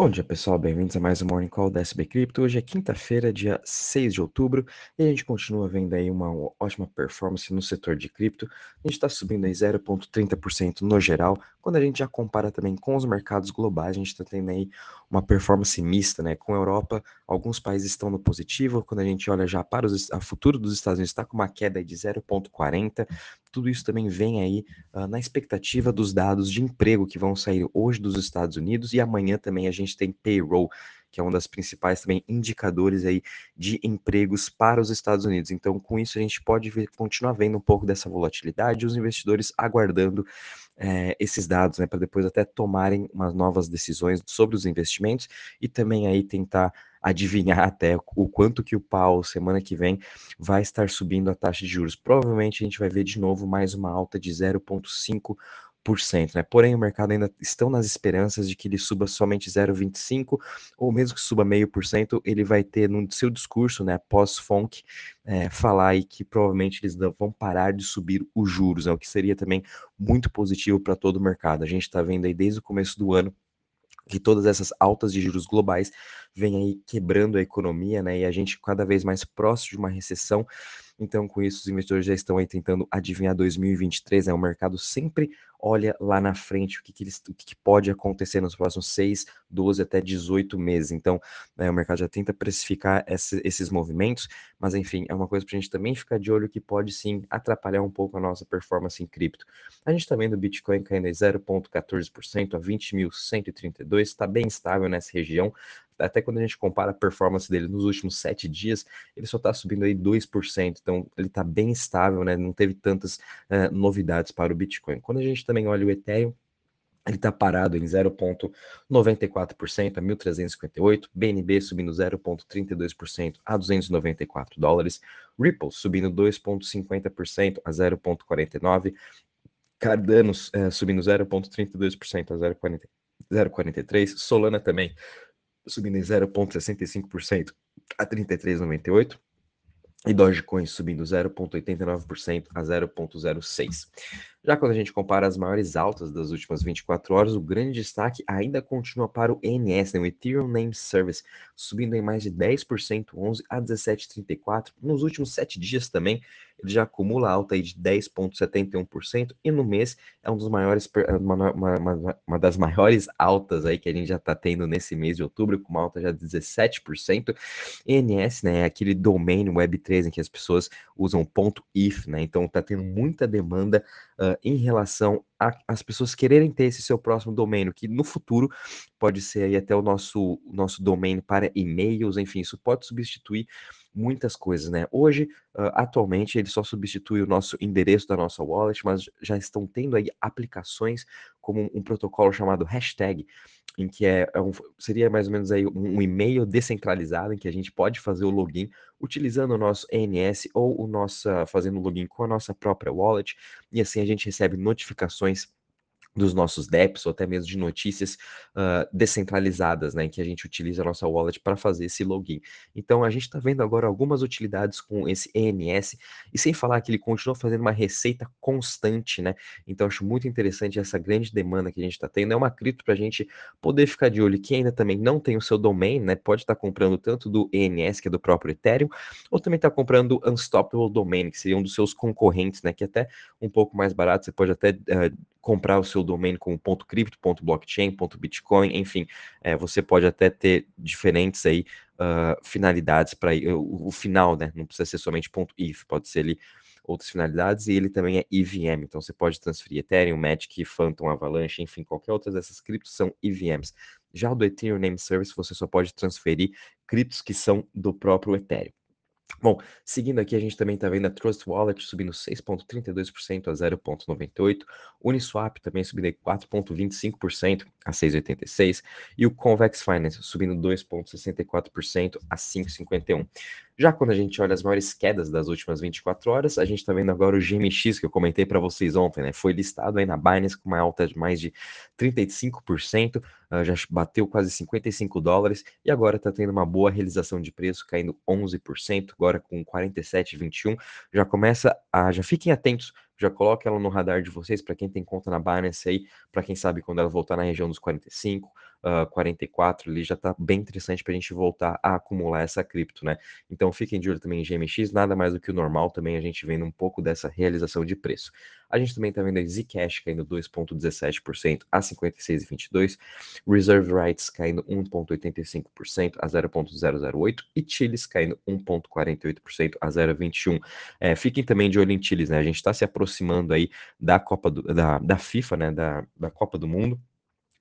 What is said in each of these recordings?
Bom dia, pessoal. Bem-vindos a mais um Morning Call da SB Crypto. Hoje é quinta-feira, dia 6 de outubro, e a gente continua vendo aí uma ótima performance no setor de cripto. A gente está subindo aí 0,30% no geral. Quando a gente já compara também com os mercados globais, a gente está tendo aí uma performance mista, né? Com a Europa, alguns países estão no positivo. Quando a gente olha já para a futuro dos Estados Unidos, está com uma queda de 0,40%. Tudo isso também vem aí uh, na expectativa dos dados de emprego que vão sair hoje dos Estados Unidos e amanhã também a gente tem payroll, que é um dos principais também indicadores aí de empregos para os Estados Unidos. Então, com isso a gente pode ver, continuar vendo um pouco dessa volatilidade, os investidores aguardando é, esses dados, né, para depois até tomarem umas novas decisões sobre os investimentos e também aí tentar adivinhar até o quanto que o Paulo semana que vem vai estar subindo a taxa de juros. Provavelmente a gente vai ver de novo mais uma alta de 0,5 né? Porém, o mercado ainda estão nas esperanças de que ele suba somente 0,25 ou mesmo que suba meio por cento, ele vai ter no seu discurso, né, pós-FONC, é, falar aí que provavelmente eles vão parar de subir os juros, né, o que seria também muito positivo para todo o mercado. A gente está vendo aí desde o começo do ano que todas essas altas de juros globais vêm aí quebrando a economia, né? E a gente cada vez mais próximo de uma recessão. Então, com isso, os investidores já estão aí tentando adivinhar 2023, né? O mercado sempre olha lá na frente o que, que, eles, o que, que pode acontecer nos próximos 6, 12 até 18 meses. Então, né, o mercado já tenta precificar esse, esses movimentos, mas enfim, é uma coisa para a gente também ficar de olho que pode sim atrapalhar um pouco a nossa performance em cripto. A gente está vendo o Bitcoin caindo em 0,14% a 20.132, está bem estável nessa região até quando a gente compara a performance dele nos últimos sete dias, ele só está subindo aí 2%, então ele está bem estável, né? Não teve tantas uh, novidades para o Bitcoin. Quando a gente também olha o Ethereum, ele está parado em 0,94% a 1.358, BNB subindo 0,32% a 294 dólares, Ripple subindo 2,50% a 0,49, Cardano uh, subindo 0,32% a 0,43, Solana também subindo em 0,65% a 33,98%. E Dogecoin subindo 0,89% a 0,06%. Já quando a gente compara as maiores altas das últimas 24 horas, o grande destaque ainda continua para o ENS, né, o Ethereum Name Service, subindo em mais de 10%, 11 a 17,34. Nos últimos 7 dias também, ele já acumula alta aí de 10,71% e no mês é um dos maiores, uma, uma, uma, uma, das maiores altas aí que a gente já está tendo nesse mês de outubro, com uma alta já de 17%. ENS, né, é aquele domain Web3 em que as pessoas usam ponto .if, né, então está tendo muita demanda uh, em relação às pessoas quererem ter esse seu próximo domínio, que no futuro pode ser aí até o nosso, nosso domínio para e-mails, enfim, isso pode substituir muitas coisas, né? Hoje, uh, atualmente, ele só substitui o nosso endereço da nossa wallet, mas já estão tendo aí aplicações como um, um protocolo chamado hashtag, em que é, é um, seria mais ou menos aí um, um, e-mail descentralizado em que a gente pode fazer o login utilizando o nosso ENS ou o nossa fazendo o login com a nossa própria wallet e assim a gente recebe notificações dos nossos DEPs ou até mesmo de notícias uh, descentralizadas, né, em que a gente utiliza a nossa wallet para fazer esse login. Então a gente está vendo agora algumas utilidades com esse ENS e sem falar que ele continua fazendo uma receita constante, né? Então acho muito interessante essa grande demanda que a gente está tendo. É uma cripto para a gente poder ficar de olho. Quem ainda também não tem o seu domain, né, pode estar tá comprando tanto do ENS que é do próprio Ethereum, ou também está comprando o Unstoppable Domain, que seria um dos seus concorrentes, né, que é até um pouco mais barato. Você pode até uh, comprar o seu domínio com ponto .cripto, ponto .blockchain, ponto .bitcoin, enfim, é, você pode até ter diferentes aí uh, finalidades para o, o, final, né? Não precisa ser somente ponto .if, pode ser ali outras finalidades e ele também é EVM, então você pode transferir Ethereum, Magic, Phantom, Avalanche, enfim, qualquer outra dessas criptos são EVMs. Já o do Ethereum Name Service você só pode transferir criptos que são do próprio Ethereum. Bom, seguindo aqui, a gente também está vendo a Trust Wallet subindo 6,32% a 0,98%, Uniswap também subindo 4,25% a 6,86% e o Convex Finance subindo 2,64% a 5,51%. Já quando a gente olha as maiores quedas das últimas 24 horas, a gente está vendo agora o GMX que eu comentei para vocês ontem, né? Foi listado aí na Binance com uma alta de mais de 35%, ah, já bateu quase 55 dólares e agora está tendo uma boa realização de preço, caindo 11%, agora com 47,21. Já começa a, já fiquem atentos já coloque ela no radar de vocês, para quem tem conta na Binance aí, para quem sabe quando ela voltar na região dos 45, uh, 44 ali já está bem interessante para a gente voltar a acumular essa cripto, né? Então fiquem de olho também em GMX, nada mais do que o normal também a gente vendo um pouco dessa realização de preço. A gente também está vendo a Zcash caindo 2,17% a 56,22%, Reserve Rights caindo 1,85% a 0,008% e Chiles caindo 1,48% a 0,21%. É, fiquem também de olho em Chiles, né? A gente está se aproximando aí da Copa do, da, da FIFA, né? Da, da Copa do Mundo.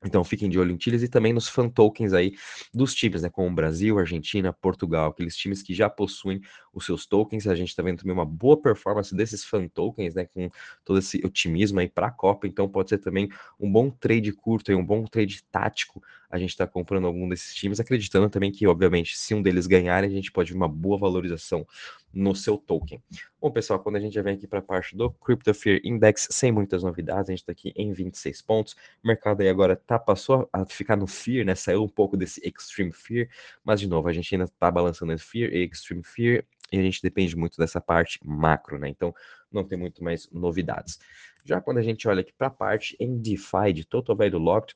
Então fiquem de olho em Chiles e também nos fan tokens aí dos times, né? Como Brasil, Argentina, Portugal, aqueles times que já possuem os seus tokens. A gente está vendo também uma boa performance desses fan tokens, né? Com todo esse otimismo aí para a Copa. Então pode ser também um bom trade curto e um bom trade tático. A gente está comprando algum desses times, acreditando também que, obviamente, se um deles ganhar, a gente pode ver uma boa valorização no seu token. Bom, pessoal, quando a gente já vem aqui para a parte do Crypto Fear Index, sem muitas novidades, a gente está aqui em 26 pontos. O mercado aí agora tá, passou a ficar no Fear, né? Saiu um pouco desse Extreme Fear, mas de novo, a gente ainda está balançando entre Fear e Extreme Fear, e a gente depende muito dessa parte macro, né? Então, não tem muito mais novidades. Já quando a gente olha aqui para a parte em DeFi de Total Value Locked,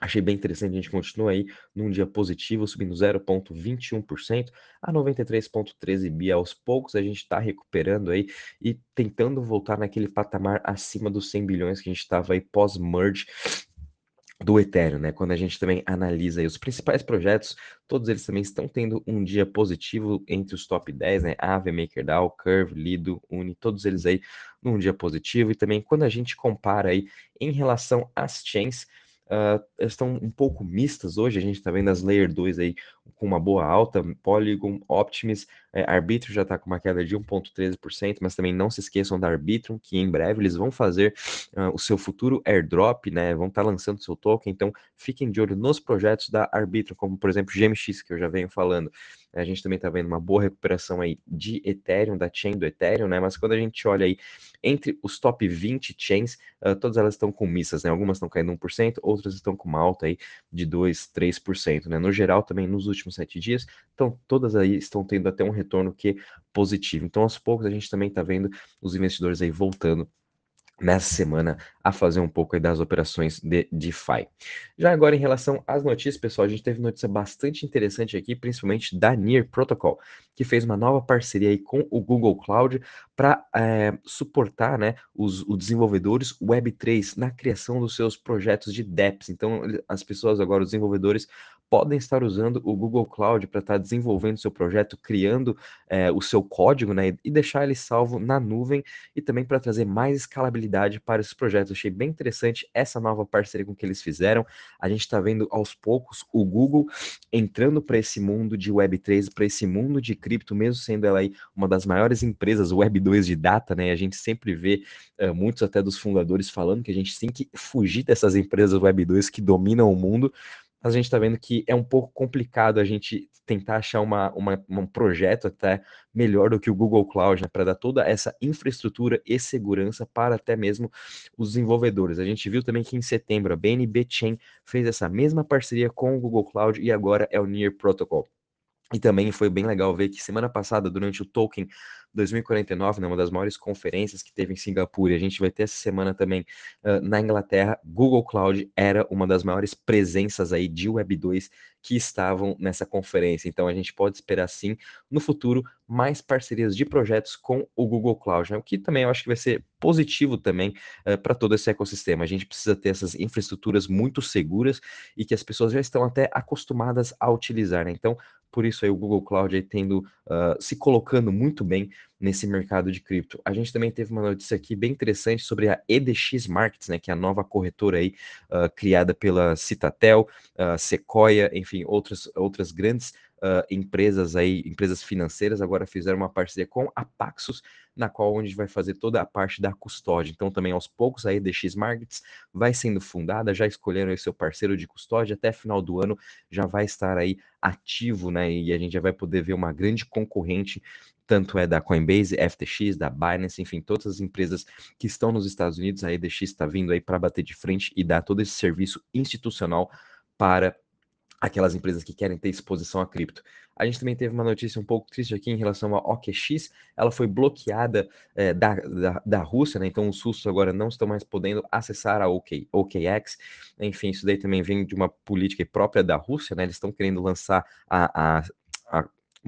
Achei bem interessante, a gente continua aí num dia positivo, subindo 0,21% a 93,13 bi. Aos poucos a gente está recuperando aí e tentando voltar naquele patamar acima dos 100 bilhões que a gente estava aí pós-merge do Ethereum, né? Quando a gente também analisa os principais projetos, todos eles também estão tendo um dia positivo entre os top 10, né? Aave, MakerDAO, Curve, Lido, Uni, todos eles aí num dia positivo. E também quando a gente compara aí em relação às chains, uh, estão um pouco mistas hoje. A gente está vendo as Layer 2 aí com uma boa alta, Polygon, Optimus, é, Arbitrum já está com uma queda de 1,13%, mas também não se esqueçam da Arbitrum, que em breve eles vão fazer uh, o seu futuro airdrop, né? Vão estar tá lançando seu token, então fiquem de olho nos projetos da Arbitrum, como por exemplo GMX, que eu já venho falando. A gente também está vendo uma boa recuperação aí de Ethereum, da chain do Ethereum, né? Mas quando a gente olha aí entre os top 20 chains, uh, todas elas estão com missas, né? Algumas estão caindo 1%, outras estão com uma alta aí de 2, 3%, né? No geral, também nos últimos sete dias, então todas aí estão tendo até um retorno que é positivo. Então, aos poucos, a gente também está vendo os investidores aí voltando nessa semana a fazer um pouco das operações de DeFi. Já agora em relação às notícias, pessoal, a gente teve notícia bastante interessante aqui, principalmente da Near Protocol, que fez uma nova parceria aí com o Google Cloud para é, eh, suportar né, os, os desenvolvedores Web3 na criação dos seus projetos de dApps. Então, as pessoas agora, os desenvolvedores, podem estar usando o Google Cloud para estar desenvolvendo seu projeto, criando é, o seu código, né, e deixar ele salvo na nuvem e também para trazer mais escalabilidade para esses projetos. Achei bem interessante essa nova parceria com que eles fizeram. A gente está vendo aos poucos o Google entrando para esse mundo de Web3, para esse mundo de cripto, mesmo sendo ela aí uma das maiores empresas Web2 de data, né? A gente sempre vê uh, muitos até dos fundadores falando que a gente tem que fugir dessas empresas Web2 que dominam o mundo a gente está vendo que é um pouco complicado a gente tentar achar uma, uma, um projeto até melhor do que o Google Cloud, né, para dar toda essa infraestrutura e segurança para até mesmo os desenvolvedores. A gente viu também que em setembro a BNB Chain fez essa mesma parceria com o Google Cloud e agora é o Near Protocol. E também foi bem legal ver que semana passada, durante o Token 2049, né, uma das maiores conferências que teve em Singapura, e a gente vai ter essa semana também uh, na Inglaterra, Google Cloud era uma das maiores presenças aí de Web2 que estavam nessa conferência. Então a gente pode esperar sim no futuro mais parcerias de projetos com o Google Cloud, né? o que também eu acho que vai ser positivo também uh, para todo esse ecossistema. A gente precisa ter essas infraestruturas muito seguras e que as pessoas já estão até acostumadas a utilizar. Né? Então por isso aí o Google Cloud aí tendo uh, se colocando muito bem nesse mercado de cripto. A gente também teve uma notícia aqui bem interessante sobre a EDX Markets, né, que é a nova corretora aí uh, criada pela Citatel, uh, Sequoia, enfim, outras outras grandes uh, empresas aí, empresas financeiras, agora fizeram uma parceria com a Paxos, na qual a gente vai fazer toda a parte da custódia. Então, também aos poucos a EDX Markets vai sendo fundada, já escolheram aí seu parceiro de custódia, até final do ano já vai estar aí ativo, né? E a gente já vai poder ver uma grande concorrente tanto é da Coinbase, FTX, da Binance, enfim, todas as empresas que estão nos Estados Unidos, a EDX está vindo aí para bater de frente e dar todo esse serviço institucional para aquelas empresas que querem ter exposição a cripto. A gente também teve uma notícia um pouco triste aqui em relação à OKX, ela foi bloqueada é, da, da, da, Rússia, né? Então os russos agora não estão mais podendo acessar a OK, OKX. Enfim, isso daí também vem de uma política própria da Rússia, né? Eles estão querendo lançar a, a,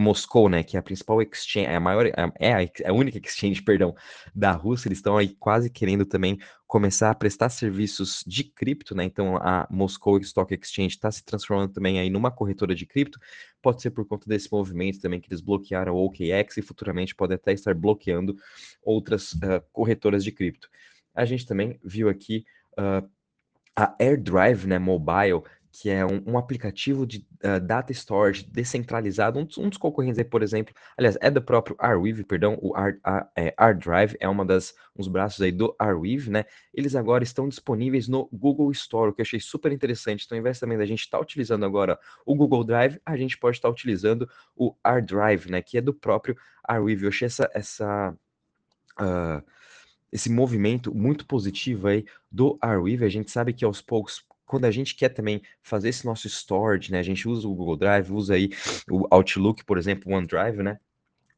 Moscou, né, que é a principal exchange, é a maior, é a, é a única exchange, perdão, da Rússia, eles estão aí quase querendo também começar a prestar serviços de cripto, né, então a Moscou Stock Exchange está se transformando também aí numa corretora de cripto, pode ser por conta desse movimento também que eles bloquearam o OKX e futuramente pode até estar bloqueando outras uh, corretoras de cripto. A gente também viu aqui uh, a AirDrive, né, mobile, que é um, um aplicativo de uh, data storage descentralizado, um dos, um dos, concorrentes aí, por exemplo, aliás, é do próprio Arweave, perdão, o Ar, é, ArDrive é uma das, uns braços aí do Arweave, né, eles agora estão disponíveis no Google Store, o que eu achei super interessante, então ao invés também da gente estar tá utilizando agora o Google Drive, a gente pode estar tá utilizando o ArDrive, né, que é do próprio Arweave, eu achei essa, essa uh, esse movimento muito positivo aí do Arweave, a gente sabe que aos poucos quando a gente quer também fazer esse nosso storage, né? A gente usa o Google Drive, usa aí o Outlook, por exemplo, o OneDrive, né?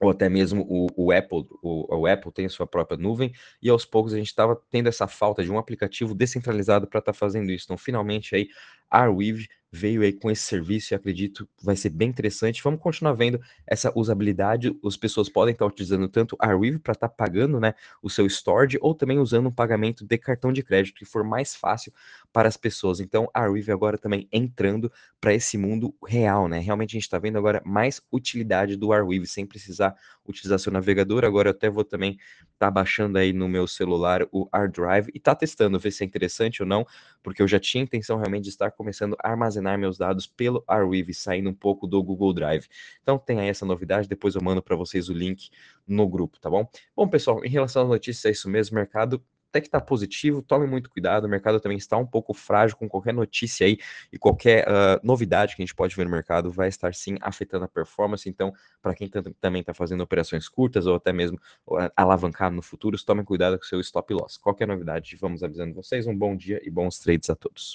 ou até mesmo o, o Apple, o, o, Apple tem a sua própria nuvem, e aos poucos a gente estava tendo essa falta de um aplicativo descentralizado para estar tá fazendo isso. Então, finalmente aí, a Arweave veio aí com esse serviço e acredito vai ser bem interessante. Vamos continuar vendo essa usabilidade. As pessoas podem estar utilizando tanto a Arweave para estar tá pagando né, o seu storage ou também usando um pagamento de cartão de crédito que for mais fácil para as pessoas. Então a Arweave agora também entrando para esse mundo real, né? Realmente a gente está vendo agora mais utilidade do Arweave sem precisar utilizar seu navegador. Agora eu até vou também estar tá baixando aí no meu celular o AirDrive e tá testando, ver se é interessante ou não, porque eu já tinha intenção realmente de estar começando a armazenar armazenar meus dados pelo Arweave, saindo um pouco do Google Drive. Então tem aí essa novidade, depois eu mando para vocês o link no grupo, tá bom? Bom, pessoal, em relação às notícias, é isso mesmo, mercado até que está positivo, tome muito cuidado, o mercado também está um pouco frágil com qualquer notícia aí e qualquer uh, novidade que a gente pode ver no mercado vai estar sim afetando a performance, então para quem também está fazendo operações curtas ou até mesmo uh, alavancado no futuro, tome cuidado com o seu stop loss. Qualquer novidade, vamos avisando vocês, um bom dia e bons trades a todos.